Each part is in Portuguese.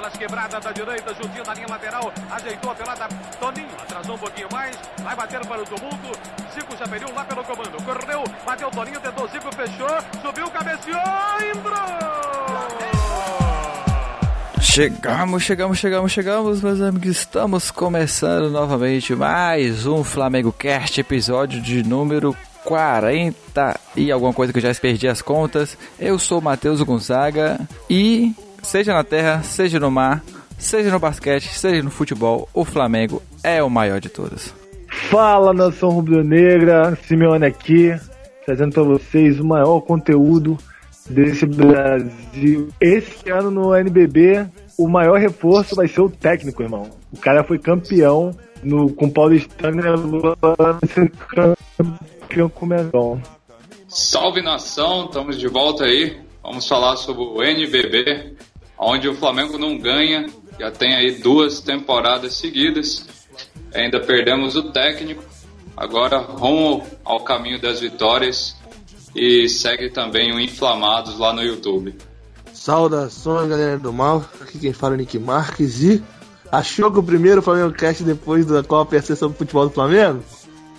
aquelas quebradas da direita, juntinho da linha lateral, ajeitou a pelada, Toninho atrasou um pouquinho mais, vai bater para o tumulto, Zico já perdeu lá pelo comando, correu, bateu Toninho, tentou Zico, fechou, subiu, cabeceou, entrou! Chegamos, chegamos, chegamos, chegamos, meus amigos. Estamos começando novamente mais um Flamengo Cast, episódio de número 40 e alguma coisa que eu já perdi as contas. Eu sou o Matheus Gonzaga e seja na terra, seja no mar, seja no basquete, seja no futebol, o Flamengo é o maior de todos. Fala nação rubro-negra, Simeone aqui, trazendo para vocês o maior conteúdo desse Brasil. Esse ano no NBB, o maior reforço vai ser o técnico, irmão. O cara foi campeão no, com o Paulistano campeão com o Mengão. Salve nação, estamos de volta aí. Vamos falar sobre o NBB, onde o Flamengo não ganha, já tem aí duas temporadas seguidas. Ainda perdemos o técnico, agora rumo ao caminho das vitórias e segue também o Inflamados lá no YouTube. Saudações, galera do mal. Aqui quem fala é Nick Marques e achou que o primeiro Flamengo Cast depois da Copa ia ser sobre o futebol do Flamengo?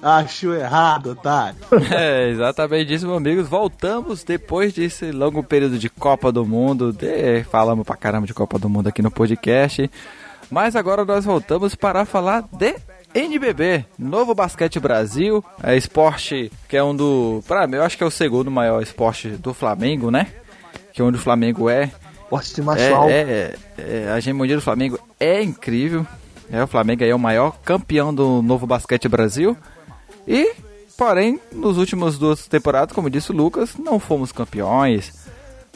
Achou errado, otário. É, exatamente isso, meus amigos. Voltamos depois desse longo período de Copa do Mundo. De... Falamos pra caramba de Copa do Mundo aqui no podcast. Mas agora nós voltamos para falar de NBB, Novo Basquete Brasil, é esporte que é um do, para mim, eu acho que é o segundo maior esporte do Flamengo, né? Que é onde o Flamengo é. Esporte de é, é, é, a hegemonia do Flamengo é incrível. É, o Flamengo é o maior campeão do Novo Basquete Brasil. E, porém, nos últimos duas temporadas, como disse o Lucas, não fomos campeões.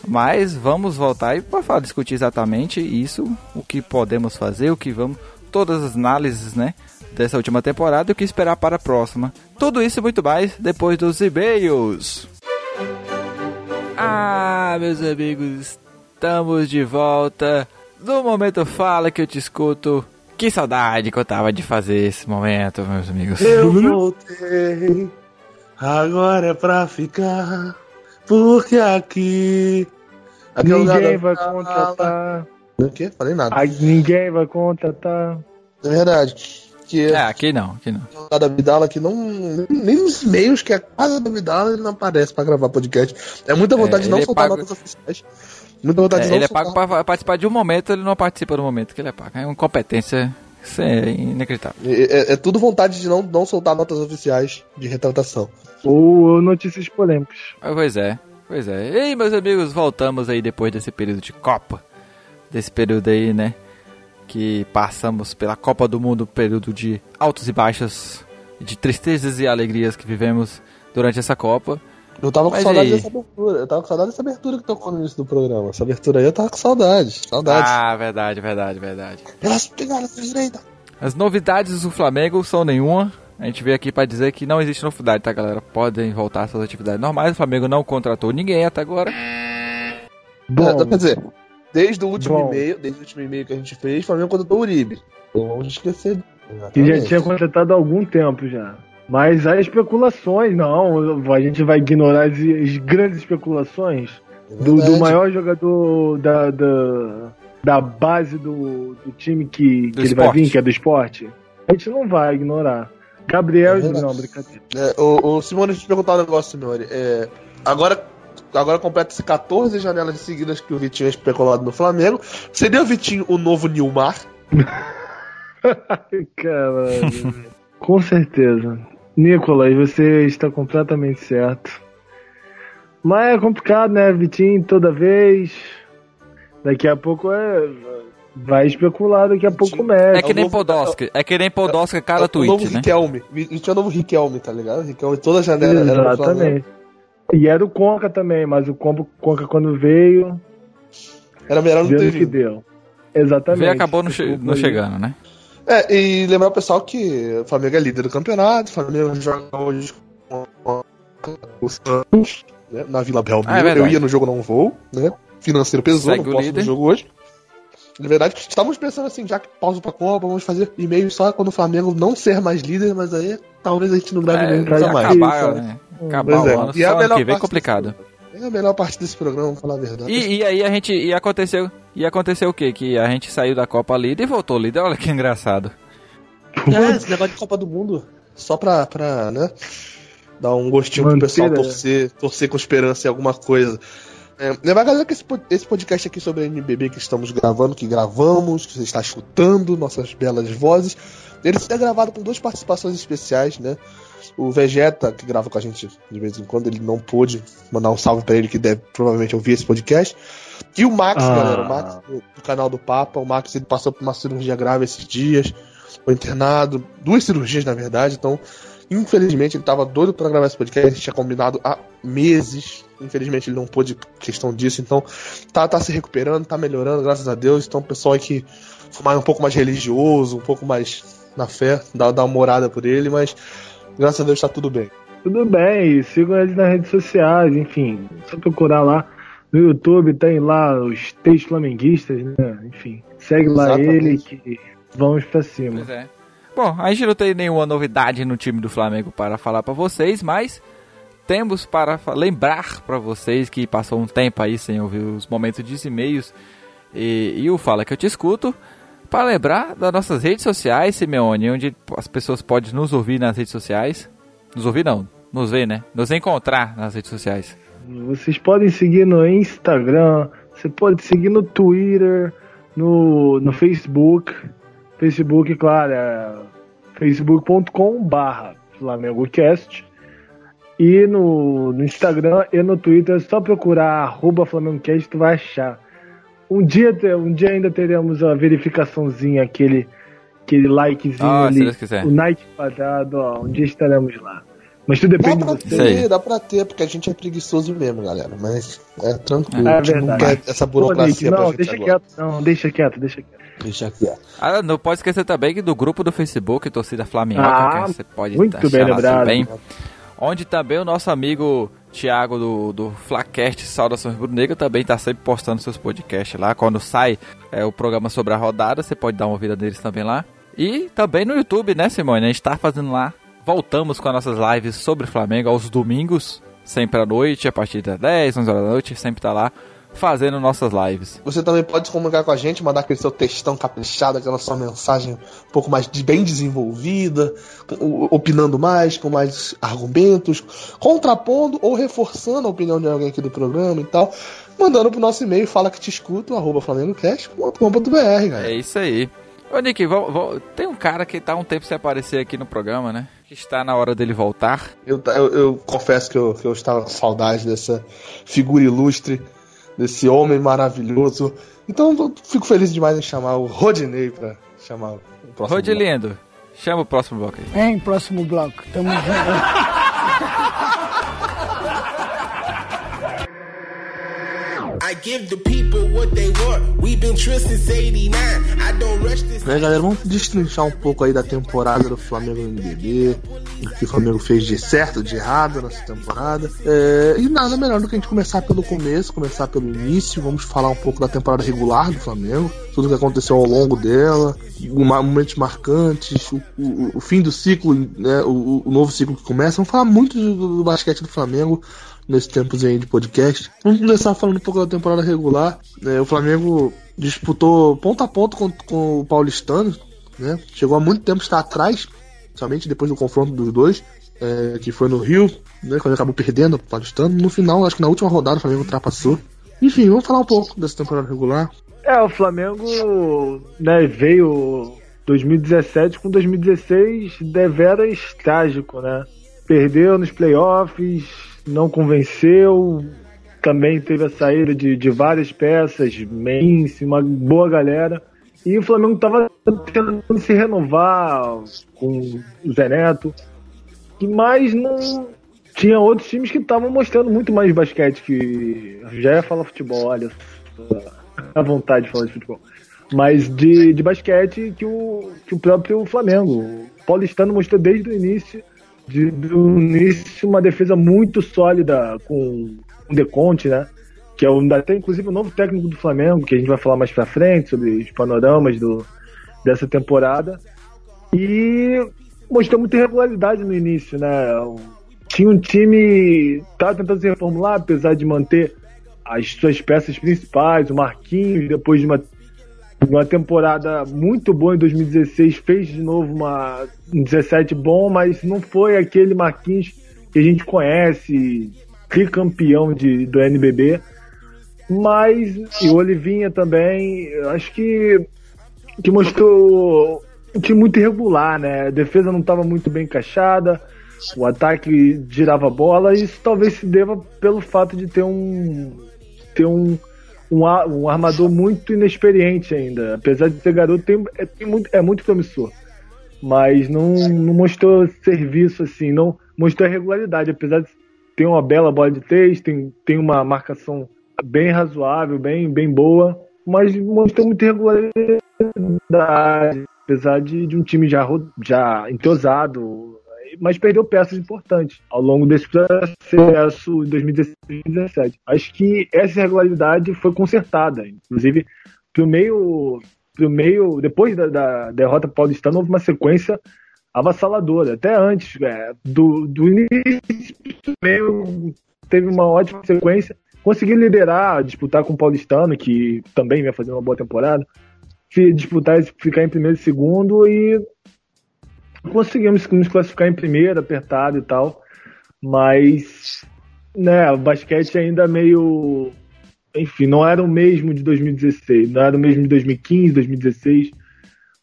Mas vamos voltar e para discutir exatamente isso, o que podemos fazer, o que vamos, todas as análises, né? dessa última temporada e o que esperar para a próxima. Tudo isso e muito mais depois dos e-mails. Ah, meus amigos, estamos de volta. No momento fala que eu te escuto. Que saudade que eu tava de fazer esse momento, meus amigos. Eu voltei, agora é pra ficar, porque aqui... aqui é ninguém vai contratar. O quê? Falei nada. ninguém vai contratar. É verdade. Que é, aqui não, aqui não. Da Vidala que não. Nem nos meios que é a casa da Vidala ele não aparece pra gravar podcast. É muita vontade é, de não é soltar pago... notas oficiais. Muita vontade é, de não Ele é pago pra participar de um momento, ele não participa do momento que ele é pago. É uma competência. Isso é inacreditável. É, é, tudo vontade de não, não soltar notas oficiais de retratação. Ou notícias polêmicas. Ah, pois é, pois é. E aí, meus amigos, voltamos aí depois desse período de Copa. Desse período aí, né? que passamos pela Copa do Mundo, período de altos e baixos, de tristezas e alegrias que vivemos durante essa Copa. Eu tava com Mas saudade aí? dessa abertura. Eu tava com saudade dessa abertura que tocou no início do programa. Essa abertura aí eu tava com saudade. Saudade. Ah, verdade, verdade, verdade. Pelas pegadas direita. As novidades do Flamengo são nenhuma. A gente veio aqui para dizer que não existe novidade, tá, galera? Podem voltar às suas atividades normais. O Flamengo não contratou ninguém até agora. Bom, é, quer dizer, Desde o último e-mail, desde o último e-mail que a gente fez, o Flamengo contratou o Uribe. Não vamos esquecer. Que já tinha contratado há algum tempo já. Mas há especulações, não. A gente vai ignorar as, as grandes especulações é do, do, maior jogador da, da, da base do, do time que, que ele vai vir, que é do esporte. A gente não vai ignorar. Gabriel, é não, brincadeira. É, o, o Simone, deixa eu te perguntar um negócio, Simone. É, agora agora completa-se 14 janelas seguidas que o Vitinho é especulado no Flamengo. Seria o Vitinho o novo Nilmar? Caralho. Com certeza. Nicolas, você está completamente certo. Mas é complicado, né? Vitinho toda vez. Daqui a pouco é. Vai especular, daqui a pouco mexe. É que nem Podolski. É que nem Podolski, cara, é, tweet, o novo né? Riquelme. Vitinho é o novo Riquelme, tá ligado? Riquelme, toda janela Exatamente. E era o Conca também, mas o Conca quando veio. Era melhor não ter que deu. Exatamente. Veio acabou não, che não chegando, né? É, e lembrar o pessoal que o Flamengo é líder do campeonato, o Flamengo joga hoje com o Santos, né, na Vila Belmiro. Ah, é eu ia no jogo, não vou, né? Financeiro pesou, Segue não posso no jogo hoje. Na verdade, estávamos pensando assim, já que pausa pra Copa, vamos fazer e-mail só quando o Flamengo não ser mais líder, mas aí talvez a gente não grave é, nem mais. Acabar, né? Acabar o é. ano, e é a melhor que vem complicado. É a melhor parte desse programa, vamos falar a verdade. E, e aí a gente. E aconteceu. E aconteceu o quê? Que a gente saiu da Copa líder e voltou líder. Olha que engraçado. É, esse negócio de Copa do Mundo. Só pra, pra né? Dar um gostinho Manter, pro pessoal torcer, torcer com esperança em alguma coisa. É, lembrar galera que esse, esse podcast aqui sobre a NBB que estamos gravando, que gravamos, que você está escutando, nossas belas vozes, ele será gravado com duas participações especiais, né? O Vegeta, que grava com a gente de vez em quando, ele não pôde mandar um salve para ele, que deve provavelmente ouvir esse podcast. E o Max, ah. galera, o Max do, do, canal do Papa. O Max ele passou por uma cirurgia grave esses dias, foi internado, duas cirurgias na verdade, então Infelizmente, ele estava doido para gravar esse podcast, a gente tinha combinado há meses. Infelizmente, ele não pôde questão disso, então tá, tá se recuperando, tá melhorando, graças a Deus. Então, o pessoal que for um pouco mais religioso, um pouco mais na fé, dá, dá uma morada por ele, mas graças a Deus tá tudo bem. Tudo bem, sigam ele nas redes sociais, enfim, só procurar lá no YouTube, tem lá os três flamenguistas, né? Enfim, segue Exatamente. lá ele que vamos pra cima. Pois é. Bom, a gente não tem nenhuma novidade no time do Flamengo para falar para vocês, mas temos para lembrar para vocês que passou um tempo aí sem ouvir os momentos de e-mails e, e o Fala que eu te escuto, para lembrar das nossas redes sociais, Simeone, onde as pessoas podem nos ouvir nas redes sociais. Nos ouvir não, nos ver, né? Nos encontrar nas redes sociais. Vocês podem seguir no Instagram, você pode seguir no Twitter, no, no Facebook. Facebook, claro, é facebook.com barra FlamengoCast e no, no, Instagram e no Twitter é só procurar arroba FlamengoCast tu vai achar. Um dia, um dia ainda teremos a verificaçãozinha, aquele, aquele likezinho ah, ali, o Night quadrado, ó, um dia estaremos lá. Mas tudo depende dá pra de você. Ter, dá pra ter, porque a gente é preguiçoso mesmo, galera. Mas é tranquilo. É verdade. Não quer essa burocracia Pô, Nick, não, deixa agora. quieto, não, deixa quieto, deixa quieto. Deixa quieto. Ah, não pode esquecer também do grupo do Facebook, Torcida Flamengo, ah, que você pode muito bem lembrado. Também, onde também o nosso amigo Thiago do, do Flacast Saudações Bruno Negro também está sempre postando seus podcasts lá. Quando sai é, o programa sobre a rodada, você pode dar uma ouvida deles também lá. E também no YouTube, né, Simone? A gente está fazendo lá voltamos com as nossas lives sobre Flamengo aos domingos, sempre à noite, a partir das 10, 11 horas da noite, sempre tá lá fazendo nossas lives. Você também pode se comunicar com a gente, mandar aquele seu textão caprichado, aquela sua mensagem um pouco mais de, bem desenvolvida, opinando mais, com mais argumentos, contrapondo ou reforçando a opinião de alguém aqui do programa e tal, mandando pro nosso e-mail, fala que te escuto, arroba flamengocast.com.br, É isso aí. Ô Nick, vou, vou, tem um cara que tá um tempo sem aparecer aqui no programa, né? Que está na hora dele voltar. Eu, eu, eu confesso que eu, que eu estava com saudade dessa figura ilustre, desse homem maravilhoso. Então eu fico feliz demais em chamar o Rodinei pra chamar o próximo Rodilindo, chama o próximo bloco aí. Hein, próximo bloco. Tamo junto. É, galera, vamos destrinchar um pouco aí da temporada do Flamengo no NBB, o que o Flamengo fez de certo, de errado nessa temporada. É, e nada melhor do que a gente começar pelo começo, começar pelo início. Vamos falar um pouco da temporada regular do Flamengo, tudo que aconteceu ao longo dela, momentos marcantes, o, o, o fim do ciclo, né, o, o, novo ciclo que começa. Vamos falar muito do, do basquete do Flamengo nesses tempos aí de podcast. Vamos começar falando um pouco da temporada regular. É, o Flamengo disputou ponto a ponto com, com o Paulistano, né? Chegou há muito tempo estar atrás, somente depois do confronto dos dois, é, que foi no Rio, né? Quando acabou perdendo o Paulistano. No final, acho que na última rodada o Flamengo ultrapassou. Enfim, vamos falar um pouco dessa temporada regular. É, o Flamengo né, veio 2017 com 2016 deveras trágico, né? Perdeu nos playoffs, não convenceu. Também teve a saída de, de várias peças, Mense, uma boa galera. E o Flamengo estava tentando se renovar com o Zé Neto. Mas não. Tinha outros times que estavam mostrando muito mais basquete que. Já ia falar futebol, olha. A vontade de falar de futebol. Mas de, de basquete que o, que o próprio Flamengo. O Paulistano mostrou desde o início de, do início uma defesa muito sólida com o Deconte, né? Que é o, até inclusive o novo técnico do Flamengo, que a gente vai falar mais pra frente sobre os panoramas do, dessa temporada. E mostrou muita irregularidade no início, né? tinha um time. Tava tentando se reformular, apesar de manter as suas peças principais, o Marquinhos, depois de uma, uma temporada muito boa em 2016, fez de novo uma, um 17 bom, mas não foi aquele Marquinhos que a gente conhece, tricampeão de, do NBB. Mas, e o Olivinha também, acho que, que mostrou um time muito irregular, né? A defesa não estava muito bem encaixada, o ataque girava bola, e isso talvez se deva pelo fato de ter um ter um, um, um armador muito inexperiente ainda. Apesar de ser garoto, tem, é, tem muito, é muito promissor. Mas não, não mostrou serviço assim, não mostrou regularidade, apesar de ter uma bela bola de três, tem, tem uma marcação bem razoável, bem, bem boa, mas mostrou muita regularidade, apesar de, de um time já, já entrosado, mas perdeu peças importantes ao longo desse processo de 2017. Acho que essa irregularidade foi consertada, inclusive pro meio, pro meio depois da, da derrota paulistana houve uma sequência avassaladora, até antes é, do, do início meio teve uma ótima sequência, conseguiu liderar, disputar com o paulistano que também vai fazer uma boa temporada, disputar, ficar em primeiro e segundo e conseguimos nos classificar em primeiro, apertado e tal, mas né, o basquete ainda meio. Enfim, não era o mesmo de 2016, não era o mesmo de 2015, 2016.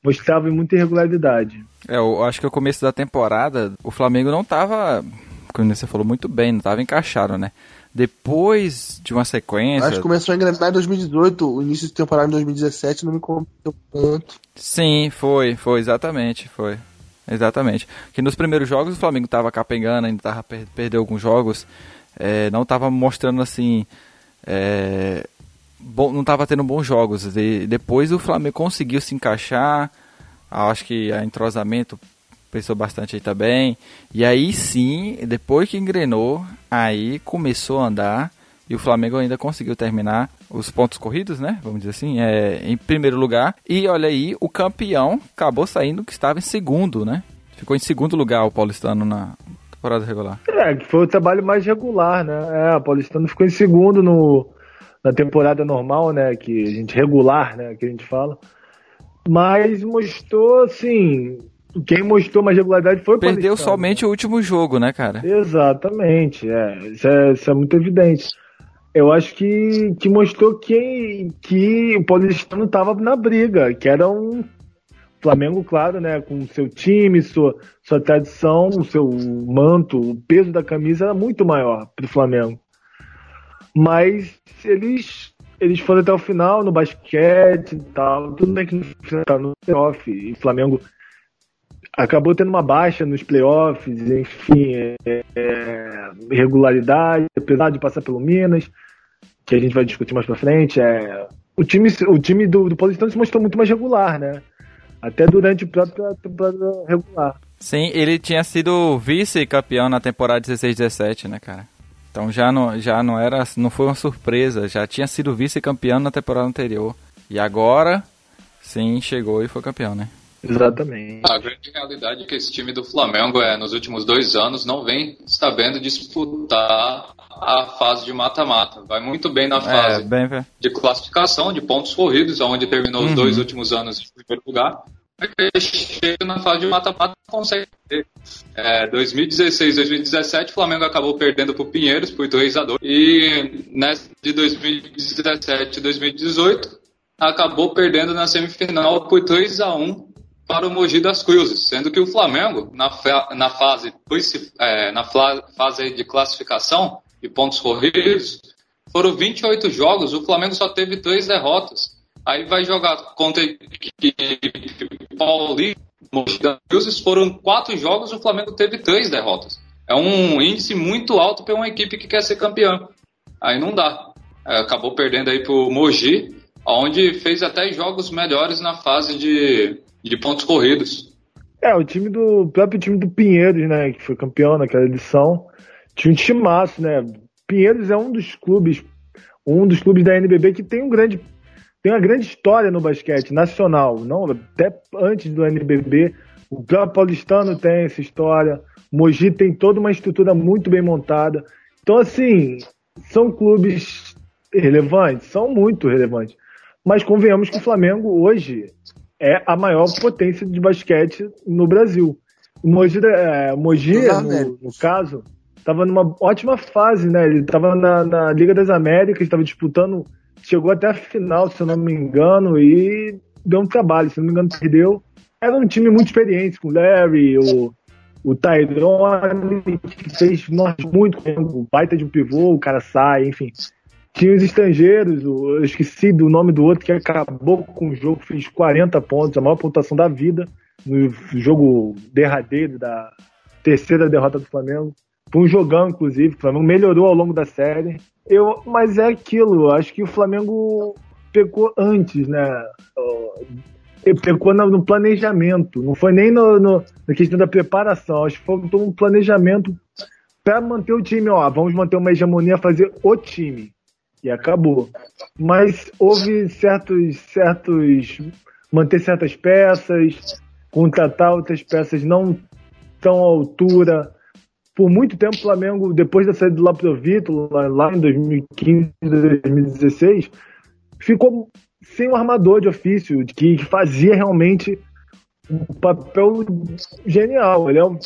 Mostrava muita irregularidade. É, eu acho que o começo da temporada, o Flamengo não estava, como você falou muito bem, não estava encaixado, né? Depois de uma sequência. Acho que começou a engrenar em 2018, o início de temporada em 2017 não me convenceu tanto. Sim, foi, foi, exatamente, foi. Exatamente. Que nos primeiros jogos o Flamengo estava capengando, ainda estava per perdeu alguns jogos, é, não estava mostrando assim. É, bom, não estava tendo bons jogos. E depois o Flamengo conseguiu se encaixar. Acho que a entrosamento pensou bastante aí também. E aí sim, depois que engrenou, aí começou a andar. E o Flamengo ainda conseguiu terminar os pontos corridos, né? Vamos dizer assim, é, em primeiro lugar. E olha aí, o campeão acabou saindo que estava em segundo, né? Ficou em segundo lugar o Paulistano na temporada regular. É, que foi o trabalho mais regular, né? É, o Paulistano ficou em segundo no, na temporada normal, né? Que a gente regular, né? Que a gente fala. Mas mostrou, assim, quem mostrou mais regularidade foi o Perdeu somente né? o último jogo, né, cara? Exatamente, é. Isso é, isso é muito evidente eu acho que, que mostrou que, que o Paulistano estava na briga, que era um Flamengo, claro, né, com seu time, sua, sua tradição, o seu manto, o peso da camisa era muito maior para o Flamengo. Mas eles, eles foram até o final no basquete e tal, tudo bem que no tá no playoff, e o Flamengo acabou tendo uma baixa nos playoffs, enfim, é, é, apesar de passar pelo Minas, que a gente vai discutir mais pra frente, é, o time, o time do, do se mostrou muito mais regular, né? Até durante a própria temporada regular. Sim, ele tinha sido vice-campeão na temporada 16-17, né, cara? Então já não, já não era, não foi uma surpresa, já tinha sido vice-campeão na temporada anterior. E agora, sim, chegou e foi campeão, né? Exatamente. A grande realidade é que esse time do Flamengo é, nos últimos dois anos não vem sabendo disputar a fase de mata-mata. Vai muito bem na é, fase é, bem... de classificação, de pontos corridos, onde terminou uhum. os dois últimos anos em primeiro lugar. Chega na fase de mata-mata consegue ter. É, 2016, 2017, o Flamengo acabou perdendo para o Pinheiros por 2 a 2 E nessa de 2017 2018, acabou perdendo na semifinal por 2 a 1 para o Mogi das Cruzes, sendo que o Flamengo, na, na, fase, é, na fase de classificação e pontos corridos, foram 28 jogos, o Flamengo só teve três derrotas. Aí vai jogar contra Paulista, Mogi das Cruzes, foram quatro jogos, o Flamengo teve três derrotas. É um índice muito alto para uma equipe que quer ser campeã. Aí não dá. É, acabou perdendo aí para o Mogi, onde fez até jogos melhores na fase de de pontos corridos. É, o time do. O próprio time do Pinheiros, né? Que foi campeão naquela edição. Tinha um timaço, né? Pinheiros é um dos clubes, um dos clubes da NBB que tem um grande. Tem uma grande história no basquete nacional. Não, até antes do NBB, O próprio Paulistano tem essa história. Mogi tem toda uma estrutura muito bem montada. Então, assim, são clubes relevantes? São muito relevantes. Mas convenhamos que o Flamengo hoje é a maior potência de basquete no Brasil. O Mogi, é, Mogi no, no caso, estava numa ótima fase, né? Ele estava na, na, Liga das Américas, estava disputando, chegou até a final, se eu não me engano, e deu um trabalho, se não me engano, perdeu. Era um time muito experiente, com o Larry, o, o Tyrone, que fez nós muito, o baita de um pivô, o cara sai, enfim. Tinha os estrangeiros, eu esqueci do nome do outro, que acabou com o jogo, fez 40 pontos, a maior pontuação da vida, no jogo derradeiro da terceira derrota do Flamengo. Foi um jogão, inclusive, o Flamengo melhorou ao longo da série. Eu, mas é aquilo, acho que o Flamengo pecou antes, né? Pecou no planejamento, não foi nem no, no, na questão da preparação, acho que foi um planejamento para manter o time, ó, vamos manter uma hegemonia, fazer o time. E acabou. Mas houve certos, certos, manter certas peças, contratar outras peças não tão à altura, por muito tempo o Flamengo, depois da saída do Laprovito, lá, em 2015, 2016, ficou sem um armador de ofício, que, que fazia realmente um papel genial. Ele é um,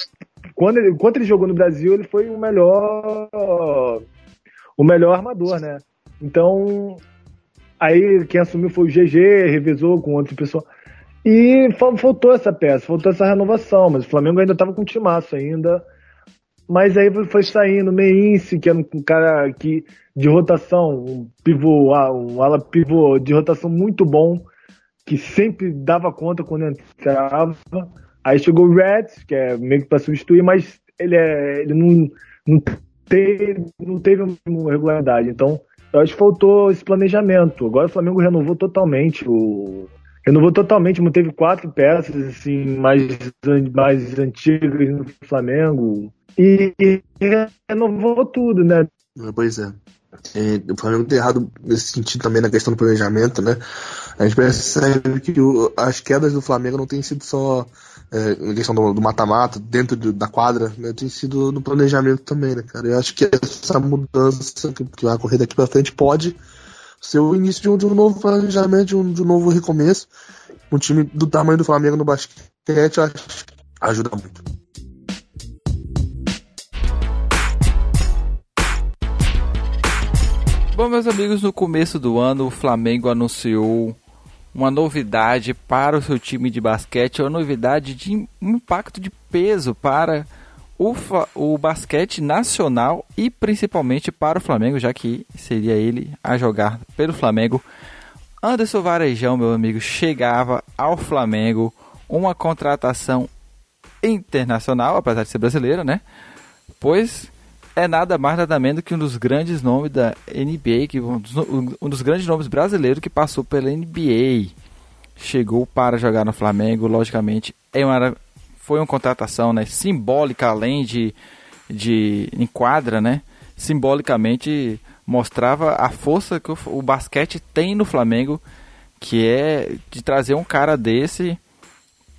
quando, ele, quando ele jogou no Brasil, ele foi o melhor o melhor armador, né? Então, aí quem assumiu foi o GG, revezou com outra pessoa. E faltou essa peça, faltou essa renovação, mas o Flamengo ainda estava com timaço ainda. Mas aí foi saindo Meince, que era um cara que, de rotação, um pivô, um ala pivô de rotação muito bom, que sempre dava conta quando entrava. Aí chegou o Reds, que é meio que para substituir, mas ele, é, ele não, não, teve, não teve uma regularidade. Então, eu acho que faltou esse planejamento. Agora o Flamengo renovou totalmente o. Renovou totalmente, manteve quatro peças assim, mais, mais antigas no Flamengo e, renovou tudo, né? Pois é. É. O Flamengo tem errado nesse sentido também na questão do planejamento, né? A gente percebe que o, as quedas do Flamengo não têm sido só é, questão do mata-mata, dentro do, da quadra, né? Tem sido no planejamento também, né, cara? Eu acho que essa mudança que, que vai ocorrer daqui pra frente pode ser o início de um, de um novo planejamento, de um, de um novo recomeço. Um time do tamanho do Flamengo no basquete, acho ajuda muito. Bom, meus amigos, no começo do ano o Flamengo anunciou uma novidade para o seu time de basquete, uma novidade de impacto de peso para o, o basquete nacional e principalmente para o Flamengo, já que seria ele a jogar pelo Flamengo. Anderson Varejão, meu amigo, chegava ao Flamengo uma contratação internacional, apesar de ser brasileiro, né? Pois é nada mais nada menos que um dos grandes nomes da NBA, que um dos, um dos grandes nomes brasileiros que passou pela NBA. Chegou para jogar no Flamengo, logicamente, é uma, foi uma contratação né, simbólica, além de, de enquadra, né? Simbolicamente mostrava a força que o, o basquete tem no Flamengo, que é de trazer um cara desse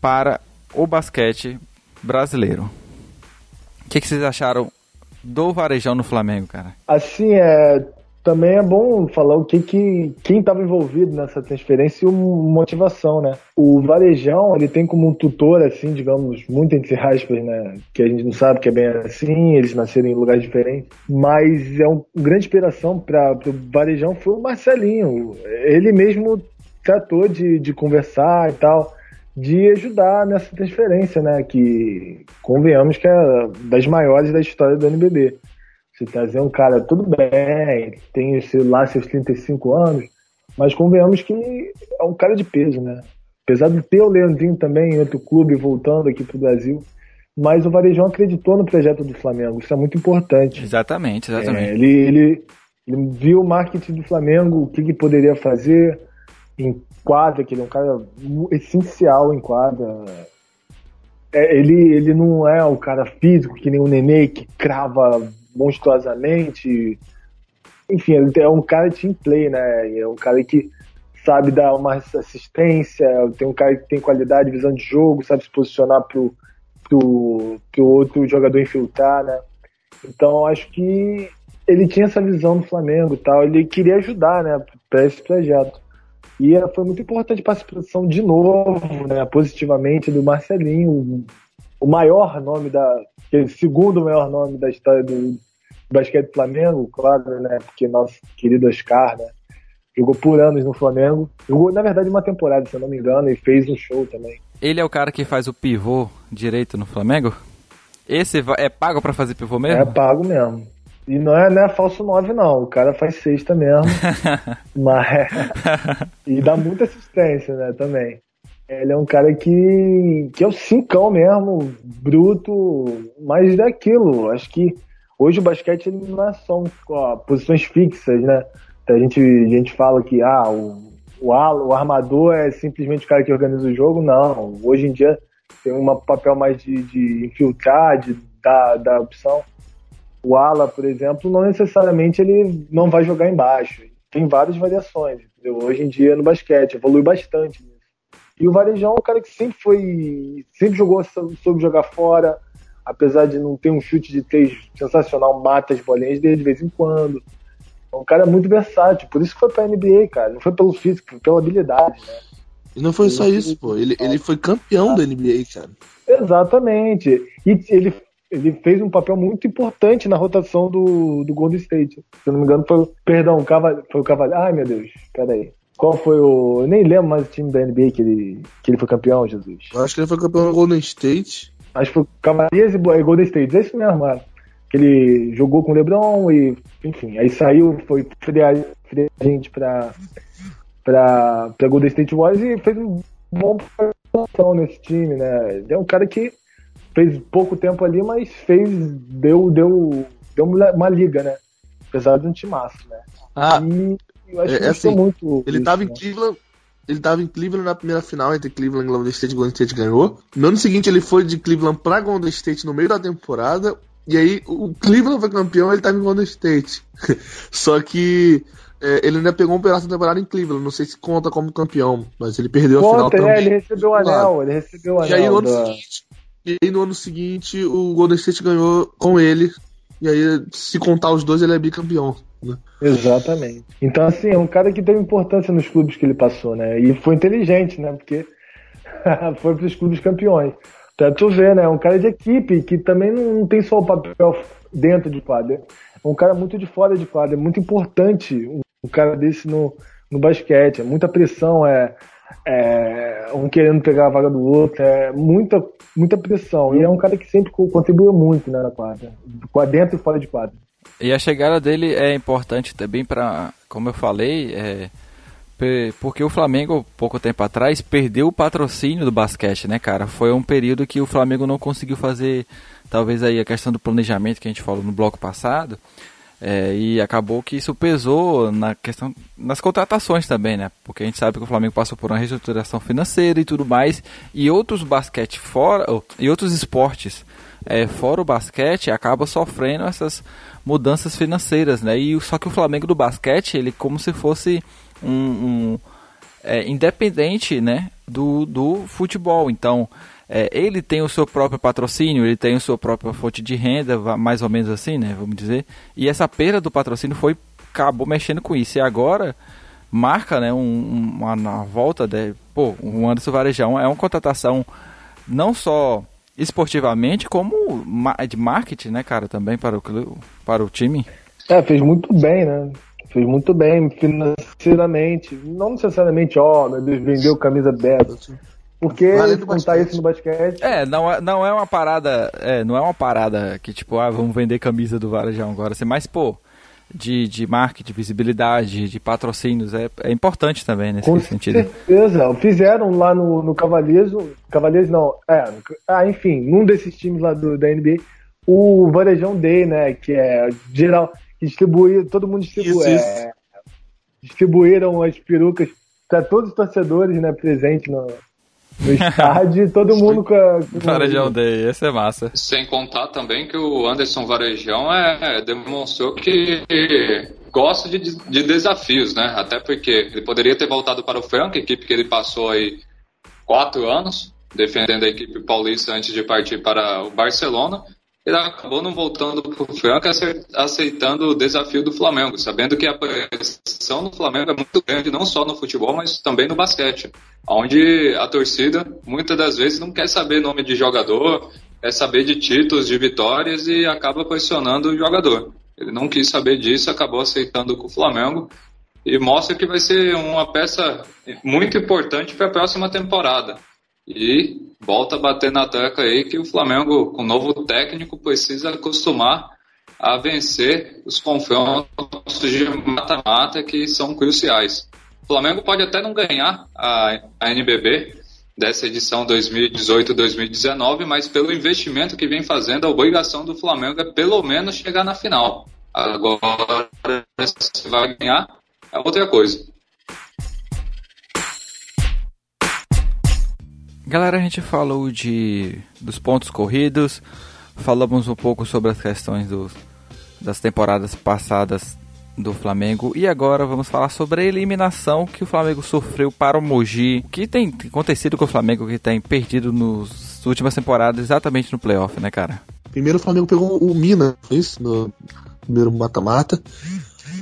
para o basquete brasileiro. O que, que vocês acharam do Varejão no Flamengo, cara? Assim, é, também é bom falar o que, que quem estava envolvido nessa transferência e motivação, né? O Varejão, ele tem como um tutor, assim, digamos, muito entre aspas, né? Que a gente não sabe que é bem assim, eles nasceram em lugares diferentes, mas é uma grande inspiração para o Varejão foi o Marcelinho. Ele mesmo tratou de, de conversar e tal de ajudar nessa transferência, né? Que convenhamos que é das maiores da história do NBB. Você trazer um cara, tudo bem, tem esse, lá seus 35 anos, mas convenhamos que é um cara de peso, né? Apesar de ter o Leandrinho também em outro clube voltando aqui pro Brasil, mas o Varejão acreditou no projeto do Flamengo, isso é muito importante. Exatamente, exatamente. É, ele, ele, ele, viu o marketing do Flamengo, o que, que poderia fazer, em quadra, que ele é um cara essencial em quadra. É, ele, ele não é o cara físico que nem o Nenê que crava monstruosamente. Enfim, ele é um cara de play, né? É um cara que sabe dar uma assistência, tem um cara que tem qualidade, visão de jogo, sabe se posicionar pro, pro, pro outro jogador infiltrar, né? Então acho que ele tinha essa visão do Flamengo tal, ele queria ajudar, né, para esse projeto. E foi muito importante a participação de novo, né, positivamente, do Marcelinho, o maior nome da. Segundo maior nome da história do, basquete do Flamengo, claro, né? Porque nosso querido Oscar, né? Jogou por anos no Flamengo. Jogou, na verdade, uma temporada, se eu não me engano, e fez um show também. Ele é o cara que faz o pivô direito no Flamengo? Esse é pago para fazer pivô mesmo? É pago mesmo. E não é, não é falso 9, não. O cara faz sexta mesmo. mas. e dá muita assistência, né, também. Ele é um cara que, que é o cincão mesmo, bruto, mas daquilo. Acho que hoje o basquete ele não é só ó, posições fixas, né? A gente, a gente fala que ah, o, o, o armador é simplesmente o cara que organiza o jogo. Não. Hoje em dia tem um papel mais de, de infiltrar, de dar, dar opção. O ala, por exemplo, não necessariamente ele não vai jogar embaixo. Tem várias variações. Entendeu? Hoje em dia no basquete evolui bastante. E o Varejão é um cara que sempre foi. sempre jogou, soube jogar fora, apesar de não ter um chute de três sensacional, mata as bolinhas dele de vez em quando. É um cara muito versátil, por isso que foi pra NBA, cara. Não foi pelo físico, foi pela habilidade, né? E não foi ele só isso, pô. Ele, ele foi campeão da NBA, cara. Exatamente. E ele, ele fez um papel muito importante na rotação do, do Golden State. Se não me engano, foi. Perdão, foi o Cavalho. Ai, meu Deus, peraí. Qual foi o. Eu nem lembro mais o time da NBA que ele, que ele foi campeão, Jesus. Eu acho que ele foi campeão do Golden State. Acho que foi Cavaliers e Golden State. É isso mesmo, mano. Que ele jogou com o LeBron e. Enfim, aí saiu, foi free agente pra, pra, pra Golden State Warriors e fez um bom nesse time, né? É um cara que fez pouco tempo ali, mas fez. Deu, deu, deu uma liga, né? Apesar de um timaço, né? Ah, e eu acho é, que é assim, muito. Ele estava em né? Cleveland. Ele tava em Cleveland na primeira final entre Cleveland e Golden State. Golden State ganhou. No ano seguinte, ele foi de Cleveland pra Golden State no meio da temporada. E aí, o Cleveland foi campeão, ele tava em Golden State. Só que é, ele ainda pegou um pedaço da temporada em Cleveland. Não sei se conta como campeão, mas ele perdeu conta, a final é, também. Ele recebeu o anel, ele recebeu o anel. E aí, no ano, seguinte, e aí, no ano seguinte, o Golden State ganhou com ele. E aí, se contar os dois, ele é bicampeão. Né? Exatamente. Então, assim, é um cara que teve importância nos clubes que ele passou, né? E foi inteligente, né? Porque foi para os clubes campeões. Pra tu ver, né? É um cara de equipe que também não tem só o papel dentro de quadra. É um cara muito de fora de quadra. É muito importante um cara desse no, no basquete. É muita pressão, é, é um querendo pegar a vaga do outro. É muita, muita pressão. E é um cara que sempre contribui muito né, na quadra. Dentro e fora de quadra. E a chegada dele é importante também para, como eu falei, é, porque o Flamengo, pouco tempo atrás, perdeu o patrocínio do basquete, né, cara? Foi um período que o Flamengo não conseguiu fazer, talvez aí a questão do planejamento que a gente falou no bloco passado, é, e acabou que isso pesou na questão nas contratações também, né? Porque a gente sabe que o Flamengo passou por uma reestruturação financeira e tudo mais, e outros basquete fora, e outros esportes é, fora o basquete acabam sofrendo essas mudanças financeiras, né? E só que o Flamengo do basquete, ele como se fosse um, um é, independente, né? Do, do futebol. Então, é, ele tem o seu próprio patrocínio, ele tem a sua própria fonte de renda, mais ou menos assim, né? Vamos dizer. E essa perda do patrocínio foi acabou mexendo com isso. E agora marca, né? Um, uma, uma volta de, pô, o Anderson Varejão é uma contratação não só esportivamente como de marketing, né, cara, também para o, para o time. É, fez muito bem, né? Fez muito bem financeiramente. Não necessariamente, ó, meu Deus, vendeu camisa dessa. Porque contar isso no basquete. É, não é, não é uma parada. É, não é uma parada que, tipo, ah, vamos vender camisa do Varejão agora. Você mais, pô, de, de marketing, de visibilidade, de patrocínios, é, é importante também nesse Com sentido. Com certeza, fizeram lá no, no Cavaleiros, Cavaleiros não, é, ah, enfim, num desses times lá do, da NBA, o Varejão Day, né, que é geral, distribuir, todo mundo distribui, é, distribuíram as perucas para todos os torcedores, né, presentes no, no estádio, todo mundo com a. Com Varejão Day, esse é massa. Sem contar também que o Anderson Varejão é, demonstrou que gosta de, de desafios, né? Até porque ele poderia ter voltado para o Franca, equipe que ele passou aí quatro anos defendendo a equipe paulista antes de partir para o Barcelona. Ele acabou não voltando para o Franca, aceitando o desafio do Flamengo, sabendo que a pressão do Flamengo é muito grande, não só no futebol, mas também no basquete, onde a torcida muitas das vezes não quer saber nome de jogador, quer saber de títulos, de vitórias e acaba pressionando o jogador. Ele não quis saber disso, acabou aceitando com o Flamengo e mostra que vai ser uma peça muito importante para a próxima temporada. E volta a bater na tecla aí que o Flamengo, com novo técnico, precisa acostumar a vencer os confrontos de mata-mata que são cruciais. O Flamengo pode até não ganhar a, a NBB dessa edição 2018-2019, mas pelo investimento que vem fazendo, a obrigação do Flamengo é pelo menos chegar na final. Agora, se vai ganhar, é outra coisa. Galera, a gente falou de dos pontos corridos, falamos um pouco sobre as questões dos, das temporadas passadas do Flamengo e agora vamos falar sobre a eliminação que o Flamengo sofreu para o Mogi. O que tem acontecido com o Flamengo que tem perdido nas últimas temporadas exatamente no playoff, né, cara? Primeiro o Flamengo pegou o Mina, isso, no primeiro mata-mata.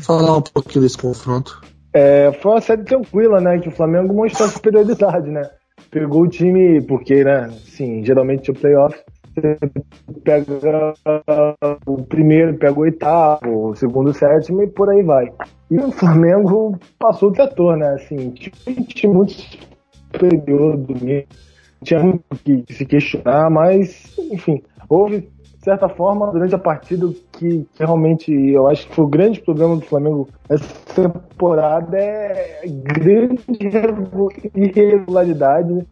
Falar um pouquinho desse confronto. É, foi uma série tranquila, né? Que o Flamengo mostrou superioridade, né? Pegou o time, porque, né, sim, geralmente o playoff você pega o primeiro, pega o oitavo, o segundo, o sétimo e por aí vai. E o Flamengo passou o trator, né? Assim, tinha muito superior do tinha muito que se questionar, mas, enfim, houve certa forma, durante a partida, que, que, realmente eu acho que foi o grande problema do Flamengo essa temporada é grande irregularidade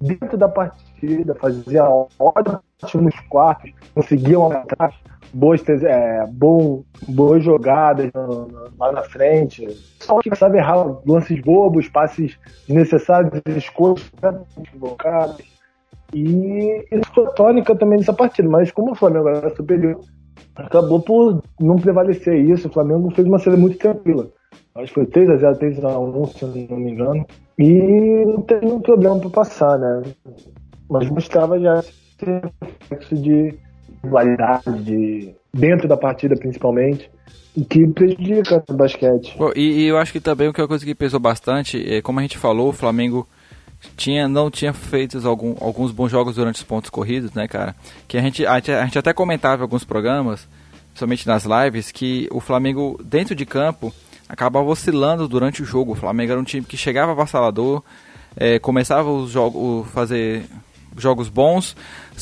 dentro da partida, fazia ótimos quartos, conseguiam aumentar boas, é, bom, boas jogadas no, no, lá na frente. Só que sabe errar lances bobos, passes desnecessários, escolhas equivocadas. E isso foi tônica também nessa partida, mas como o Flamengo era superior, acabou por não prevalecer isso. O Flamengo fez uma série muito tranquila. Acho que foi 3x0, 3x1, se não me engano. E não teve nenhum problema para passar, né? Mas mostrava já esse reflexo de qualidade, de, dentro da partida principalmente, que prejudica o basquete. e, e, eu acho que também o que é uma coisa que pesou bastante, é, como a gente falou, o Flamengo tinha, não tinha feito algum, alguns bons jogos durante os pontos corridos, né, cara? Que a gente, a, a gente até comentava em alguns programas, somente nas lives, que o Flamengo, dentro de campo, acabava oscilando durante o jogo. O Flamengo era um time que chegava avassalador, é, começava os jogos, fazer jogos bons.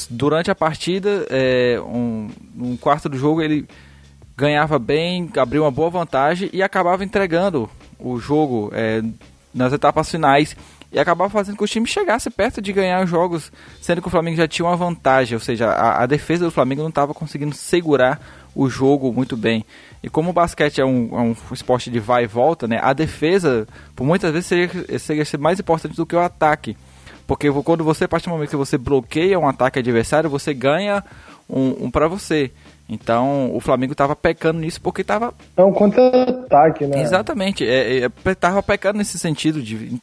Durante a partida, é, um, um quarto do jogo, ele ganhava bem, abriu uma boa vantagem e acabava entregando o jogo é, nas etapas finais e acabava fazendo com que o time chegasse perto de ganhar os jogos, sendo que o Flamengo já tinha uma vantagem, ou seja, a, a defesa do Flamengo não estava conseguindo segurar o jogo muito bem. E como o basquete é um, é um, esporte de vai e volta, né, a defesa, por muitas vezes, seria, seria mais importante do que o ataque. Porque quando você, a partir do momento que você bloqueia um ataque adversário, você ganha um, um para você. Então o Flamengo estava pecando nisso porque estava. É um contra-ataque, né? Exatamente. É, é, tava pecando nesse sentido de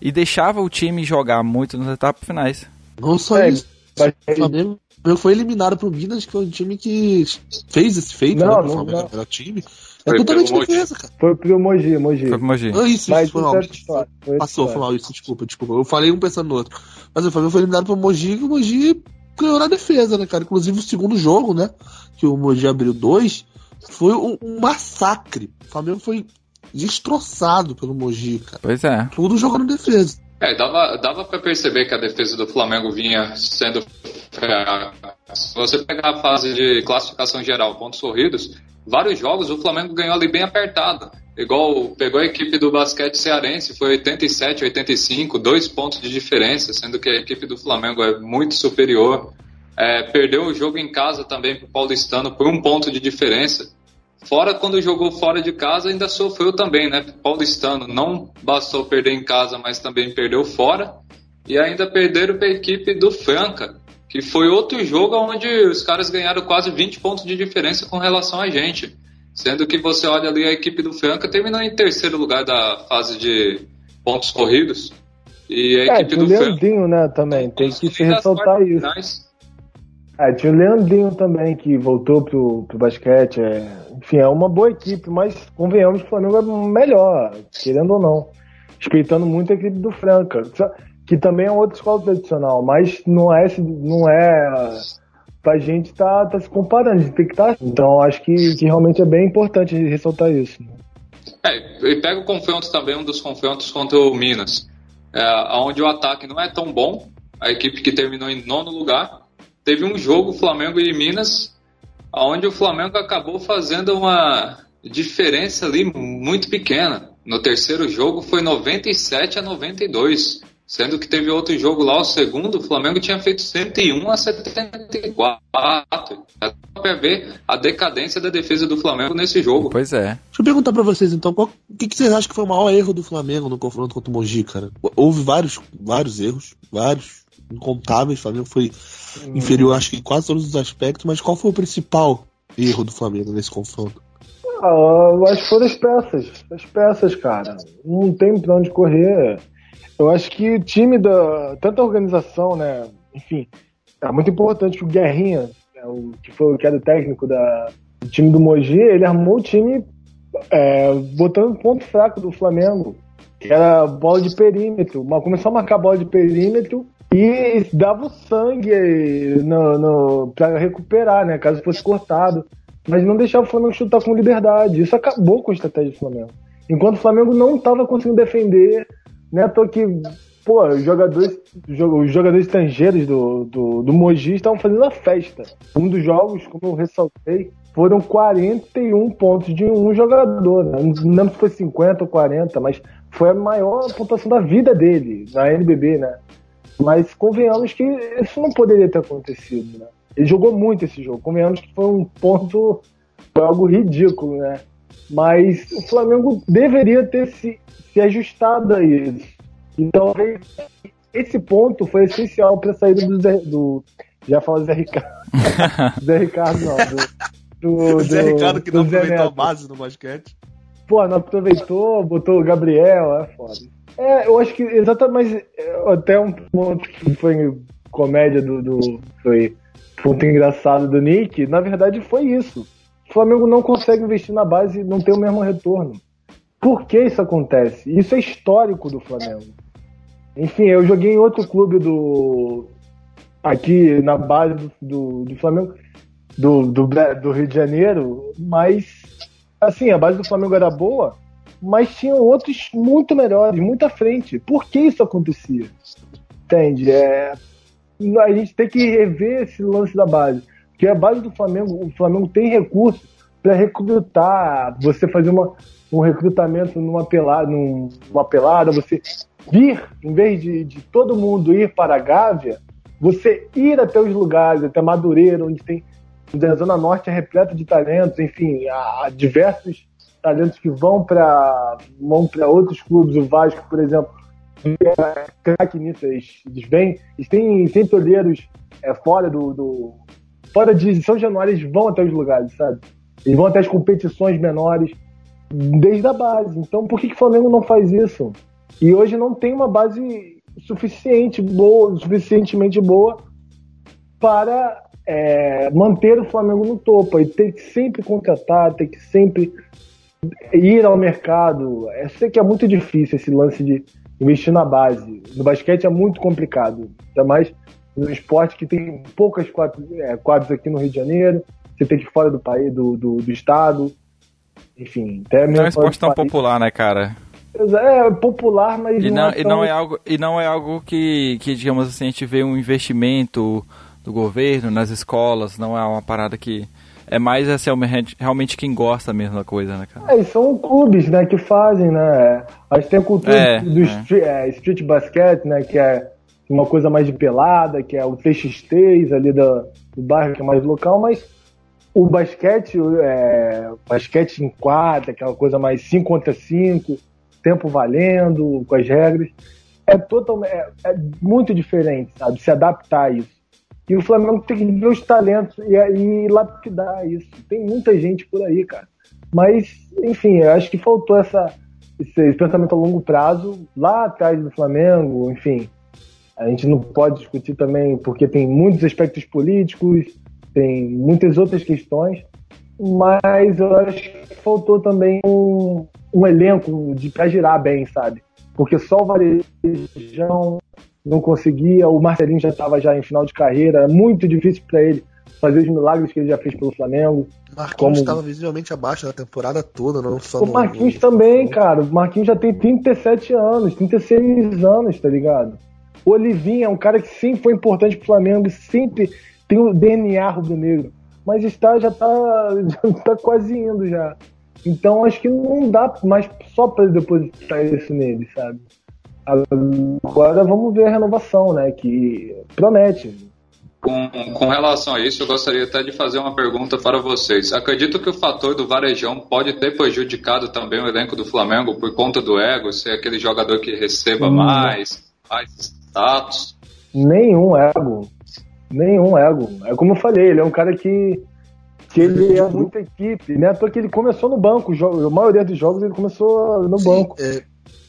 e deixava o time jogar muito nas etapas finais. Não só é, isso. O Flamengo foi eliminado pro Minas, que é um time que fez esse feito, não, né? Não, não. Era time. É foi totalmente defesa, cara. Foi pro Mogi, Mogi. Foi pro Mogi. Ah, isso, Mas isso, foi mal. Foi Passou, foi mal, isso, desculpa, desculpa. Eu falei um pensando no outro. Mas o Flamengo foi eliminado pro Mogi e o Mogi ganhou na defesa, né, cara? Inclusive o segundo jogo, né? Que o Mogi abriu dois, foi um, um massacre. O Flamengo foi destroçado pelo Mojica. Pois é. Tudo jogando defesa. É, dava, dava para perceber que a defesa do Flamengo vinha sendo. Se você pegar a fase de classificação geral, pontos corridos, vários jogos o Flamengo ganhou ali bem apertado. Igual pegou a equipe do basquete cearense, foi 87, 85, dois pontos de diferença, sendo que a equipe do Flamengo é muito superior. É, perdeu o jogo em casa também para o Paulistano por um ponto de diferença. Fora quando jogou fora de casa, ainda sofreu também, né? Paulistano não bastou perder em casa, mas também perdeu fora. e ainda perderam para a equipe do Franca, que foi outro jogo onde os caras ganharam quase 20 pontos de diferença com relação a gente. Sendo que você olha ali a equipe do Franca terminou em terceiro lugar da fase de pontos corridos. E a é, equipe do o Leandrinho, né, também, tem que se ressaltar isso. É, tinha o Leandrinho também, que voltou pro, pro basquete. É, é uma boa equipe, mas convenhamos que o Flamengo é melhor, querendo ou não. Respeitando muito a equipe do Franca, que também é outra escola tradicional, mas não é, não é pra gente tá, tá se comparando, a gente tem que estar. Tá, então acho que, que realmente é bem importante ressaltar isso. É, e pega o confronto também, um dos confrontos contra o Minas, é, onde o ataque não é tão bom, a equipe que terminou em nono lugar. Teve um jogo Flamengo e Minas, onde o Flamengo acabou fazendo uma diferença ali muito pequena. No terceiro jogo foi 97 a 92. Sendo que teve outro jogo lá, o segundo, o Flamengo tinha feito 101 a 74. Dá pra ver a decadência da defesa do Flamengo nesse jogo. Pois é. Deixa eu perguntar pra vocês então, qual, o que, que, vocês acham que foi o maior erro do Flamengo no confronto contra o Mogi, cara? Houve vários, vários erros, vários, incontáveis. O Flamengo foi hum. inferior, acho que em quase todos os aspectos, mas qual foi o principal erro do Flamengo nesse confronto? Ah, eu acho que foram as peças. As peças, cara. Não tem pra onde correr. Eu acho que o time da. Tanta organização, né? Enfim, é muito importante que o Guerrinha, né, o, que foi que era o técnico da, do time do Mogi, ele armou o time é, botando ponto fraco do Flamengo, que era bola de perímetro. Mas começou a marcar bola de perímetro e dava o sangue no, no, pra recuperar, né? Caso fosse cortado. Mas não deixava o Flamengo chutar com liberdade. Isso acabou com a estratégia do Flamengo. Enquanto o Flamengo não estava conseguindo defender, é à toa que, pô, os jogadores, os jogadores estrangeiros do, do, do Mogi estavam fazendo a festa. Um dos jogos, como eu ressaltei, foram 41 pontos de um jogador. Né? Não lembro se foi 50 ou 40, mas foi a maior pontuação da vida dele na NBB, né? Mas convenhamos que isso não poderia ter acontecido, né? Ele jogou muito esse jogo. Convenhamos que foi um ponto, foi algo ridículo, né? Mas o Flamengo deveria ter se se ajustado a isso. Então, esse ponto foi essencial para a saída do Zé, do, já falo Zé Ricardo. Zé Ricardo não, do, do, Zé Ricardo que não aproveitou a base no basquete. Pô, não aproveitou, botou o Gabriel, é foda. É, eu acho que exatamente, é, até um ponto que foi comédia do, do foi ponto engraçado do Nick, na verdade foi isso. O Flamengo não consegue investir na base e não tem o mesmo retorno. Por que isso acontece? Isso é histórico do Flamengo. Enfim, eu joguei em outro clube do. aqui na base do, do, do Flamengo, do, do, do, Rio de Janeiro, mas assim, a base do Flamengo era boa, mas tinham outros muito melhores, muito à frente. Por que isso acontecia? Entende? É, a gente tem que rever esse lance da base. Porque a base do Flamengo, o Flamengo tem recurso para recrutar, você fazer uma, um recrutamento numa pelada, numa pelada, você vir, em vez de, de todo mundo ir para a Gávea, você ir até os lugares, até Madureira, onde tem a Zona Norte é repleta de talentos, enfim, há diversos talentos que vão para vão outros clubes, o Vasco, por exemplo, é craque nisso, eles, eles vêm, eles têm sempre olheiros é, fora do, do, fora de São Januário, eles vão até os lugares, sabe? Eles vão até as competições menores, desde a base. Então, por que, que o Flamengo não faz isso? E hoje não tem uma base suficiente boa, suficientemente boa para é, manter o Flamengo no topo. E tem que sempre contratar, tem que sempre ir ao mercado. Eu sei que é muito difícil esse lance de investir na base. No basquete é muito complicado, ainda mais no esporte que tem poucas quadras, é, quadras aqui no Rio de Janeiro. Você tem que ir fora do país, do, do, do estado. Enfim, até Não é um esporte tão popular, né, cara? É popular, mas e não, não, é, e não é algo e não é algo que, que digamos assim a gente vê um investimento do governo nas escolas, não é uma parada que é mais assim, realmente quem gosta mesmo da coisa, né, cara? É, e são clubes, né, que fazem, né? A gente tem a cultura é, do é. Street, é, street basket, né, que é uma coisa mais de pelada, que é o TX3 ali do, do bairro, que é mais local, mas o basquete, é, basquete em quadra, aquela coisa mais 5 contra 5, tempo valendo, com as regras, é, totalmente, é, é, muito diferente, sabe? Se adaptar a isso. E o Flamengo tem que ver os talentos e, e lapidar isso. Tem muita gente por aí, cara. Mas, enfim, eu acho que faltou essa, esse pensamento a longo prazo lá atrás do Flamengo, enfim. A gente não pode discutir também porque tem muitos aspectos políticos, tem muitas outras questões, mas eu acho que faltou também um, um elenco para girar bem, sabe? Porque só o Varejão não conseguia, o Marcelinho já estava já em final de carreira, é muito difícil para ele fazer os milagres que ele já fez pelo Flamengo. Marquinhos estava como... visivelmente abaixo da temporada toda, não só O Marquinhos no... também, cara. O Marquinhos já tem 37 anos, 36 anos, tá ligado? O Olivinha é um cara que sempre foi importante pro Flamengo, sempre tem o DNA rubro-negro. Mas está, já tá, já tá quase indo já. Então acho que não dá mais só para depositar isso nele, sabe? Agora vamos ver a renovação, né? Que promete. Com, com relação a isso, eu gostaria até de fazer uma pergunta para vocês. Acredito que o fator do Varejão pode ter prejudicado também o elenco do Flamengo por conta do ego, ser aquele jogador que receba hum. mais, mais status? Nenhum ego. Nenhum ego. É como eu falei, ele é um cara que, que ele é muita equipe, né? Porque ele começou no banco, a maioria dos jogos ele começou no Sim, banco. É...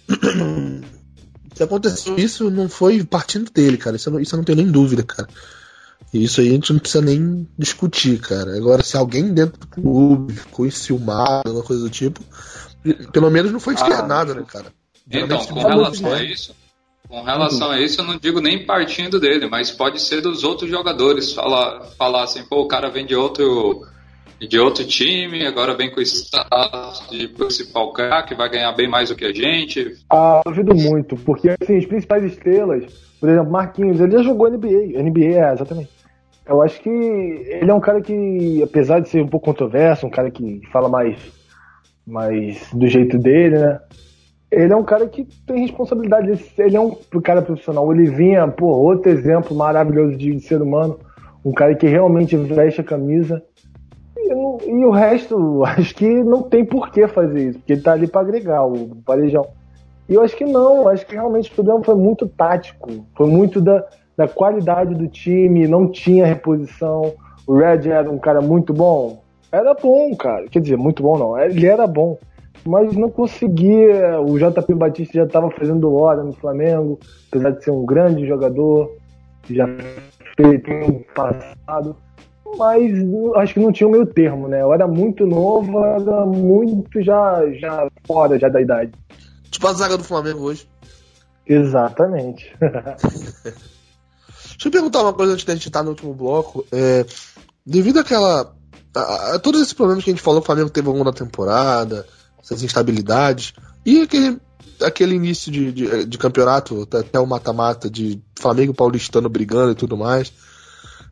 Se aconteceu isso, não foi partindo dele, cara. Isso, isso eu não tenho nem dúvida, cara. Isso aí a gente não precisa nem discutir, cara. Agora, se alguém dentro do clube ficou enciumado, alguma coisa do tipo, pelo menos não foi externado, ah, né, cara? Então, com relação a isso, com relação a isso, eu não digo nem partindo dele, mas pode ser dos outros jogadores. Falar, falar assim, pô, o cara vem de outro, de outro time, agora vem com status de principal craque, vai ganhar bem mais do que a gente. Ah, duvido muito, porque assim, as principais estrelas, por exemplo, Marquinhos, ele já jogou NBA. NBA, é, exatamente. Eu acho que ele é um cara que, apesar de ser um pouco controverso, um cara que fala mais, mais do jeito dele, né? Ele é um cara que tem responsabilidade. Ele é um cara profissional. Ele vinha, pô, outro exemplo maravilhoso de ser humano. Um cara que realmente veste a camisa. E, e, o resto, acho que não tem por que fazer isso, porque ele tá ali para agregar o Varejão. E eu acho que não, acho que realmente o problema foi muito tático. Foi muito da, da qualidade do time, não tinha reposição. O Red era um cara muito bom. Era bom, cara. Quer dizer, muito bom não. Ele era bom. Mas não conseguia. O JP Batista já estava fazendo hora no Flamengo, apesar de ser um grande jogador. Já fez um passado. Mas acho que não tinha o meio termo, né? Eu era muito novo, era muito já, já fora já da idade. Tipo a zaga do Flamengo hoje. Exatamente. Deixa eu perguntar uma coisa antes da gente estar no último bloco. É, devido àquela. A, a, todos esses problemas que a gente falou, o Flamengo teve ao longo da temporada, essas instabilidades, e aquele, aquele início de, de, de campeonato, até o mata-mata, de Flamengo paulistano brigando e tudo mais.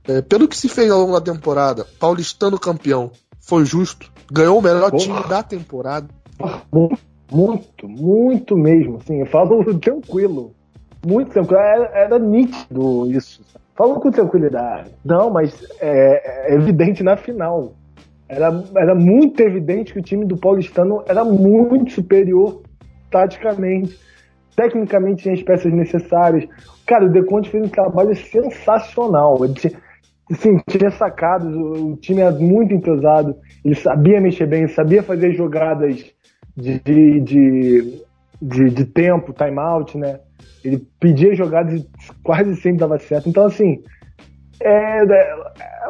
É, pelo que se fez ao longo da temporada, paulistano campeão, foi justo, ganhou o melhor Porra. time da temporada. Muito, muito mesmo, assim, eu falo tranquilo muito tranquilo. Era, era nítido isso. Falou com tranquilidade. Não, mas é, é, evidente na final. Era, era muito evidente que o time do Paulistano era muito superior taticamente. Tecnicamente tinha as peças necessárias. Cara, o Deconte fez um trabalho sensacional. Ele tinha, sacados, o, o time era muito entrosado. Ele sabia mexer bem, sabia fazer jogadas de, de, de, de, de tempo, time-out, né? Ele pedia jogadas e quase sempre dava certo. Então, assim, é, é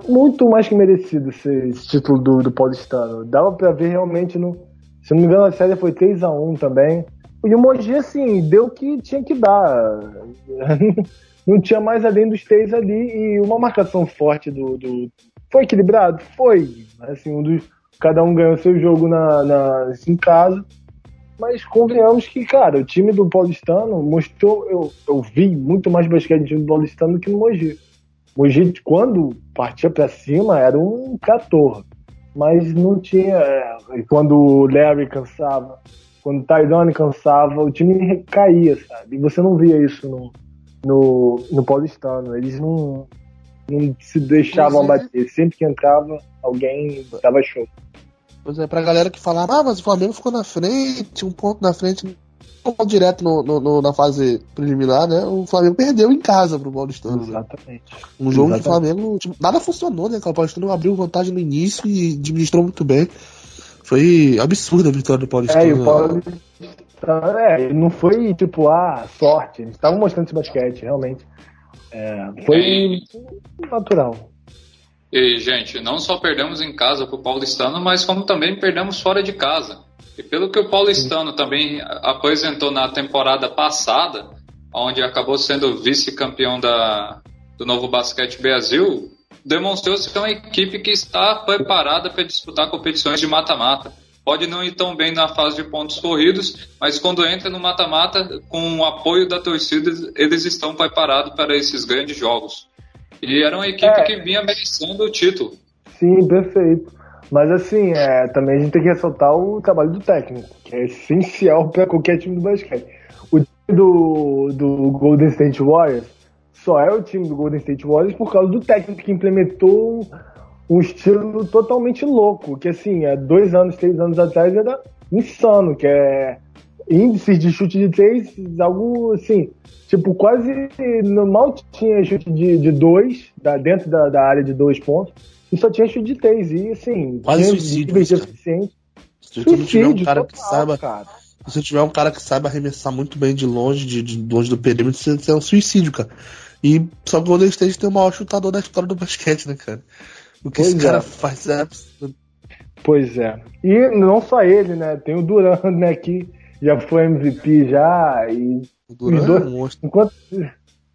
muito mais que merecido esse, esse título do, do Paulistano. Dava pra ver realmente no. Se não me engano, a série foi 3x1 também. E o Mogi, assim, deu o que tinha que dar. não tinha mais além dos três ali. E uma marcação forte do. do... Foi equilibrado? Foi. Assim, um dos... cada um ganhou seu jogo na, na, em casa. Mas convenhamos que, cara, o time do Paulistano mostrou. Eu, eu vi muito mais basquete no time do Paulistano do que no Mogi. Mogi, quando partia para cima, era um 14. Mas não tinha. É, quando o Larry cansava, quando o Tyrone cansava, o time recaía, sabe? E você não via isso no, no, no Paulistano. Eles não, não se deixavam bater. Sempre que entrava, alguém dava show. Pois é, pra galera que falava, ah, mas o Flamengo ficou na frente, um ponto na frente. direto no, no, na fase preliminar, né? O Flamengo perdeu em casa pro Paulistano. Exatamente. Um jogo Exatamente. que o Flamengo. Tipo, nada funcionou, né? O Paulistano abriu vantagem no início e administrou muito bem. Foi absurda a vitória do Paulistano. É, e o Paulistano, é, não foi tipo, ah, sorte. Eles estavam mostrando esse basquete, realmente. É, foi natural. E, gente, não só perdemos em casa pro Paulistano, mas como também perdemos fora de casa. E pelo que o Paulistano também apresentou na temporada passada, onde acabou sendo vice-campeão da, do Novo Basquete Brasil, demonstrou-se que é uma equipe que está preparada para disputar competições de mata-mata. Pode não ir tão bem na fase de pontos corridos, mas quando entra no mata-mata, com o apoio da torcida, eles estão preparados para esses grandes jogos. E era uma equipe é. que vinha merecendo o título. Sim, perfeito. Mas assim, é, também a gente tem que ressaltar o trabalho do técnico, que é essencial para qualquer time do basquete. O time do, do Golden State Warriors só é o time do Golden State Warriors por causa do técnico que implementou um, estilo totalmente louco, que assim, há dois anos, três anos atrás era insano, que é índices de chute de três, algo assim, tipo, quase mal tinha chute de, de dois, da, dentro da, da área de dois pontos e só tinha chute de três. E assim, quase suicídio. Suficiente. Se você tiver um cara total, que saiba. Cara. Se você tiver um cara que saiba arremessar muito bem de longe, de, de longe do perímetro, você é um suicídio, cara. E só que o Golden State tem o maior chutador da história do basquete, né, cara? O que pois esse é. cara faz é absurdo. Pois é. E não só ele, né? Tem o Duran, né, que já foi MVP já. E o Duran dois, é um monstro. Enquanto,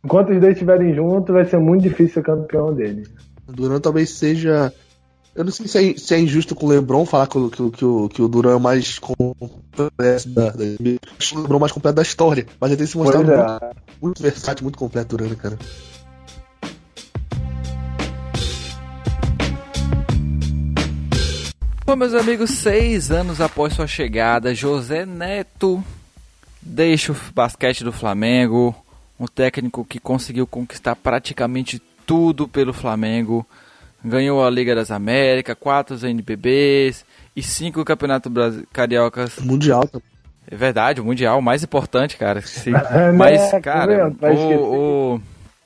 enquanto os dois estiverem juntos, vai ser muito difícil ser campeão dele. O Duran talvez seja. Eu não sei se é, se é injusto com o LeBron falar que, que, que, o, que o Duran é o mais completo da, da o LeBron mais completo da história. Mas ele tem se mostrado é. muito, muito, versátil, muito completo, Duran, cara. Bom, meus amigos, seis anos após sua chegada, José Neto deixa o basquete do Flamengo, um técnico que conseguiu conquistar praticamente tudo pelo Flamengo. Ganhou a Liga das Américas, quatro NBBs e cinco Campeonatos Cariocas. Mundial. É verdade, o Mundial, mais importante, cara. Sim. Mas, é, cara, o, o,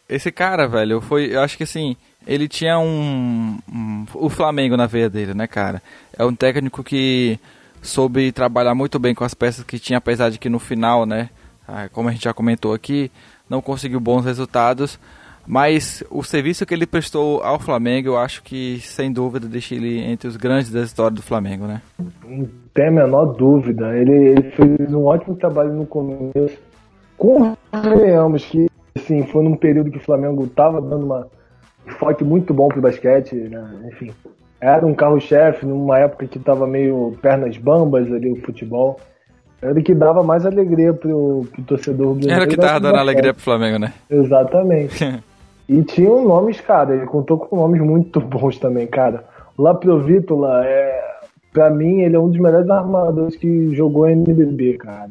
esse cara, velho, foi. Eu acho que assim, ele tinha um, um, O Flamengo na veia dele, né, cara? É um técnico que soube trabalhar muito bem com as peças que tinha, apesar de que no final, né, ah, como a gente já comentou aqui, não conseguiu bons resultados. Mas o serviço que ele prestou ao Flamengo, eu acho que, sem dúvida, deixa ele entre os grandes da história do Flamengo, né? Não tem a menor dúvida. Ele, ele fez um ótimo trabalho no começo. Convenhamos que, assim, foi num período que o Flamengo estava dando uma, foco muito bom pro basquete, né? Enfim, era um carro-chefe numa época que estava meio pernas bambas ali o futebol. Era que dava mais alegria pro, pro torcedor brasileiro. Era que tava dando alegria pro Flamengo, né? Exatamente. E tinham nomes, cara, ele contou com nomes muito bons também, cara. O Laprovitola, é, pra mim, ele é um dos melhores armadores que jogou NBB, cara.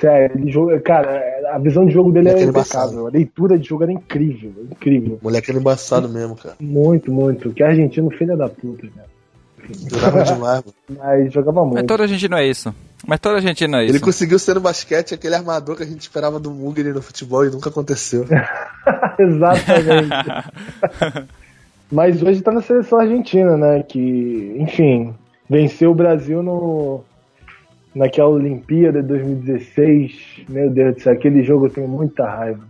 Sério, ele joga, cara, a visão de jogo dele é impecável. A leitura de jogo era incrível, incrível. Moleque era embaçado mesmo, cara. Muito, muito. Que argentino, filha da puta, cara. Jogava demais, mano. Mas jogava muito. Mas toda argentino é isso. Mas toda argentino é isso. Ele conseguiu ser no basquete aquele armador que a gente esperava do Mugri no futebol e nunca aconteceu. Exatamente. Mas hoje tá na seleção argentina, né? Que, enfim, venceu o Brasil no, naquela Olimpíada de 2016. Meu Deus do céu, aquele jogo eu tenho muita raiva.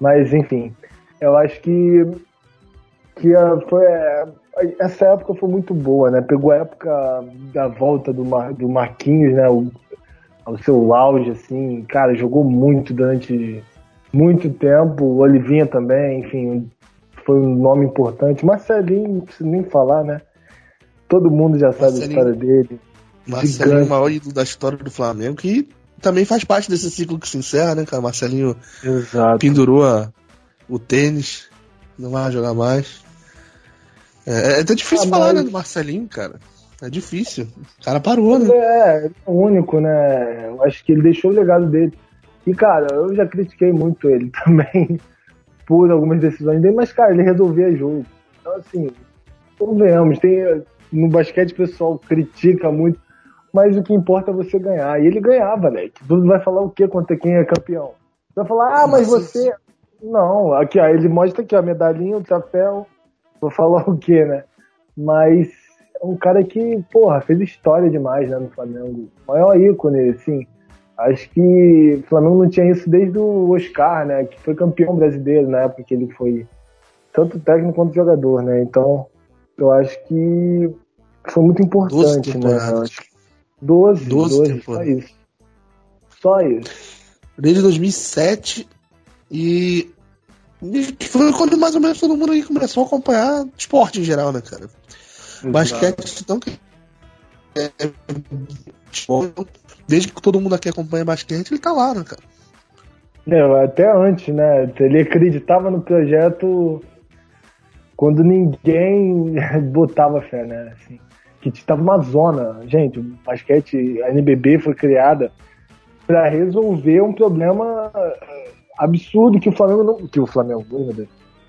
Mas, enfim, eu acho que, que foi, essa época foi muito boa, né? Pegou a época da volta do, Mar, do Marquinhos, né? O, ao seu auge, assim, cara, jogou muito durante muito tempo. O Olivinha também, enfim, foi um nome importante. Marcelinho, não preciso nem falar, né? Todo mundo já sabe a história dele. Marcelinho o maior ídolo da história do Flamengo, que também faz parte desse ciclo que se encerra, né, cara? Marcelinho Exato. pendurou a, o tênis, não vai jogar mais. É, é até difícil ah, falar, mas... né, do Marcelinho, cara. É difícil. O cara parou, né? É, é único, né? Eu acho que ele deixou o legado dele. E, cara, eu já critiquei muito ele também por algumas decisões dele, mas, cara, ele resolvia jogo. Então, assim, convenhamos, tem, no basquete o pessoal critica muito. Mas o que importa é você ganhar. E ele ganhava, né? Todo mundo vai falar o quê contra quem é campeão? Vai falar, ah, mas você. Não, aqui, ó, ele mostra aqui, a medalhinha, o troféu. Vou falar o quê, né? Mas é um cara que, porra, fez história demais, né, no Flamengo. Maior ícone, assim. Acho que o Flamengo não tinha isso desde o Oscar, né? Que foi campeão brasileiro na época que ele foi tanto técnico quanto jogador, né? Então, eu acho que foi muito importante, né? Eu acho 12, 12, 12 só isso. Só isso. Desde 2007 e foi quando mais ou menos todo mundo aí começou a acompanhar esporte em geral, né, cara? Exato. Basquete, então que é, desde que todo mundo aqui acompanha basquete, ele tá lá, né, cara? É, até antes, né? Ele acreditava no projeto quando ninguém botava fé, né? Assim que estava uma zona. Gente, o basquete, a NBB foi criada para resolver um problema eh, absurdo que o Flamengo não, que o Flamengo,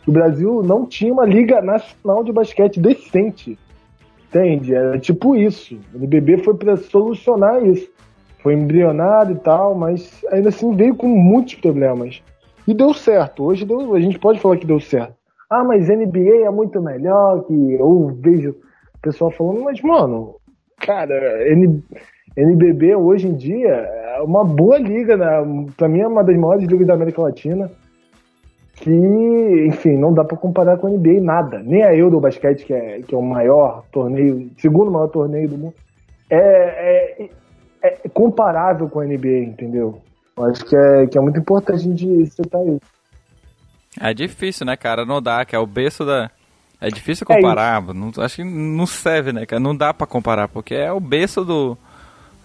que o Brasil não tinha uma liga nacional de basquete decente. Entende? Era tipo isso. O NBB foi para solucionar isso. Foi embrionado e tal, mas ainda assim veio com muitos problemas. E deu certo. Hoje deu, a gente pode falar que deu certo. Ah, mas NBA é muito melhor, que eu vejo o pessoal falando, mas, mano, cara, N, NBB hoje em dia é uma boa liga, né? Pra mim é uma das maiores ligas da América Latina. Que, enfim, não dá para comparar com a NBA nada. Nem a Eurobasket, que é, que é o maior torneio, segundo maior torneio do mundo, é, é, é comparável com a NBA, entendeu? Eu acho que é, que é muito importante a gente citar isso. É difícil, né, cara? Não dá, que é o berço da, é difícil comparar, é não, acho que não serve, né, cara? Não dá para comparar, porque é o berço do,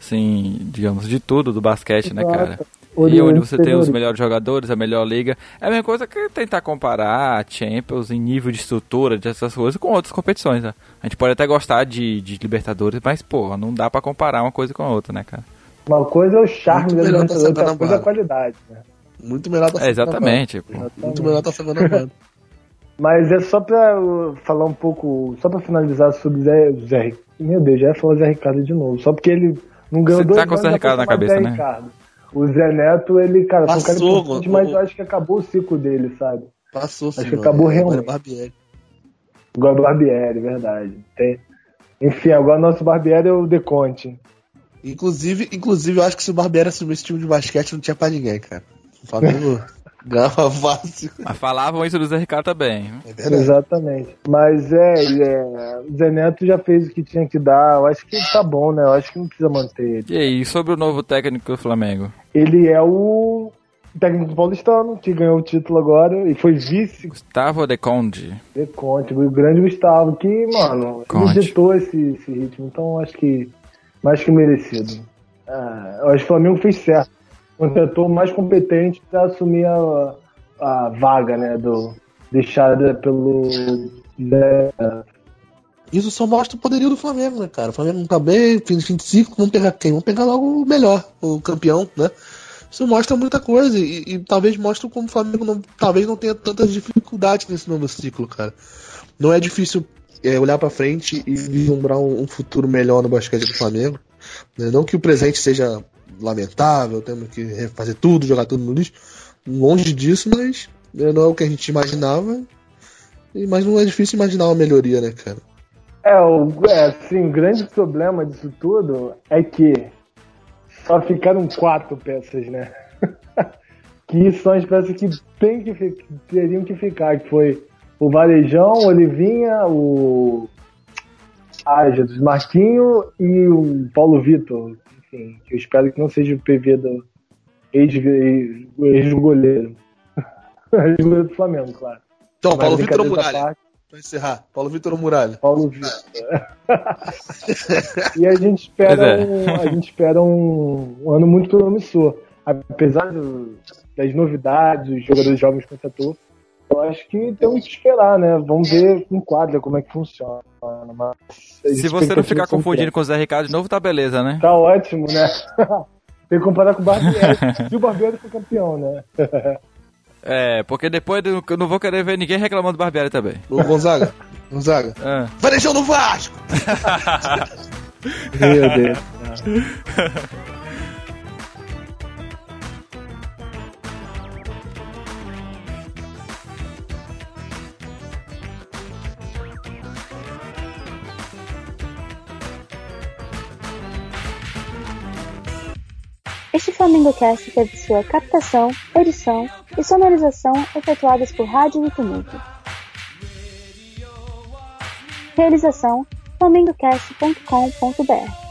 assim, digamos, de tudo do basquete, Exato. né, cara? E onde você tem os melhores jogadores, a melhor liga. É a mesma coisa que tentar comparar a Champions em nível de estrutura, dessas coisas, com outras competições, né? A gente pode até gostar de, de Libertadores, mas, pô, não dá para comparar uma coisa com a outra, né, cara? Uma coisa é o charme da Libertadores, outra coisa é a qualidade, né? Muito melhor tá é, Exatamente. Pô. Muito melhor tá sendo a Mas é só pra falar um pouco, só pra finalizar sobre o Zé, Zé. Meu Deus, já ia falar Zé Ricardo de novo. Só porque ele não ganhou Você dois tá com o Zé Ricardo na cabeça, Zé né? Ricardo. O Zé Neto, ele, cara, Passou, foi um cara mas eu acho que acabou o ciclo dele, sabe? Passou, sim. Acho que acabou é, realmente. Agora é Barbieri. Agora é Barbieri, verdade. Tem... Enfim, agora nosso Barbieri é o Deconte. Inclusive, inclusive, eu acho que se o Barbieri assumisse esse time de basquete, não tinha pra ninguém, cara. O Flamengo. Ganhava fácil. Mas falavam isso do Zé Ricardo também. É Exatamente. Mas é, é, o Zé Neto já fez o que tinha que dar. Eu acho que tá bom, né? Eu acho que não precisa manter ele. E aí, sobre o novo técnico do Flamengo? Ele é o técnico paulistano, que ganhou o título agora e foi vice. Gustavo De Conde. De Conde, o grande Gustavo, que, mano, Conde. ditou esse, esse ritmo. Então, acho que mais que merecido. Ah, eu acho que o Flamengo fez certo contratou mais competente para assumir a, a vaga, né, do deixada pelo né, isso só mostra o poderio do Flamengo, né, cara? O Flamengo não tá bem, fim de 25, vamos pegar quem? Vamos pegar logo o melhor, o campeão, né? Isso mostra muita coisa e, e talvez mostre como o Flamengo não, talvez não tenha tantas dificuldades nesse novo ciclo, cara. Não é difícil é, olhar para frente e vislumbrar um, um, futuro melhor no basquete do Flamengo. Né? Não que o presente seja lamentável, temos que fazer tudo, jogar tudo no lixo. Longe disso, mas não é o que a gente imaginava. Mas não é difícil imaginar uma melhoria, né, cara? É, o, é assim, grande problema disso tudo é que só ficaram quatro peças, né? que são as peças que, tem que teriam que ficar, que foi o Varejão, o Olivinha, o ah, Jesus Marquinho e o Paulo Vitor, enfim, eu espero que não seja o PV do ex-goleiro. Ex-goleiro do Flamengo, claro. Então, Paulo Vitor Muralha. Pra encerrar, Paulo Vitor Muralha. Paulo Vitor. e a gente espera, é. um, a gente espera um, um, ano muito promissor. Apesar do, das novidades, os jogadores jovens contratou, eu acho que temos que esperar, né? Vamos ver em quadra como é que funciona. Mas Se você não ficar confundindo com o Zé Ricardo de novo, tá beleza, né? Tá ótimo, né? Tem que comparar com o Barbieri. Se o Barbieri for campeão, né? É, porque depois eu não vou querer ver ninguém reclamando do Barbieri também. Ô, Gonzaga, Gonzaga. Ah. Varejão no Vasco! Meu Deus. Este Flamengo Cast teve sua captação, edição e sonorização efetuadas por Rádio Tumulto. Realização flamengocast.com.br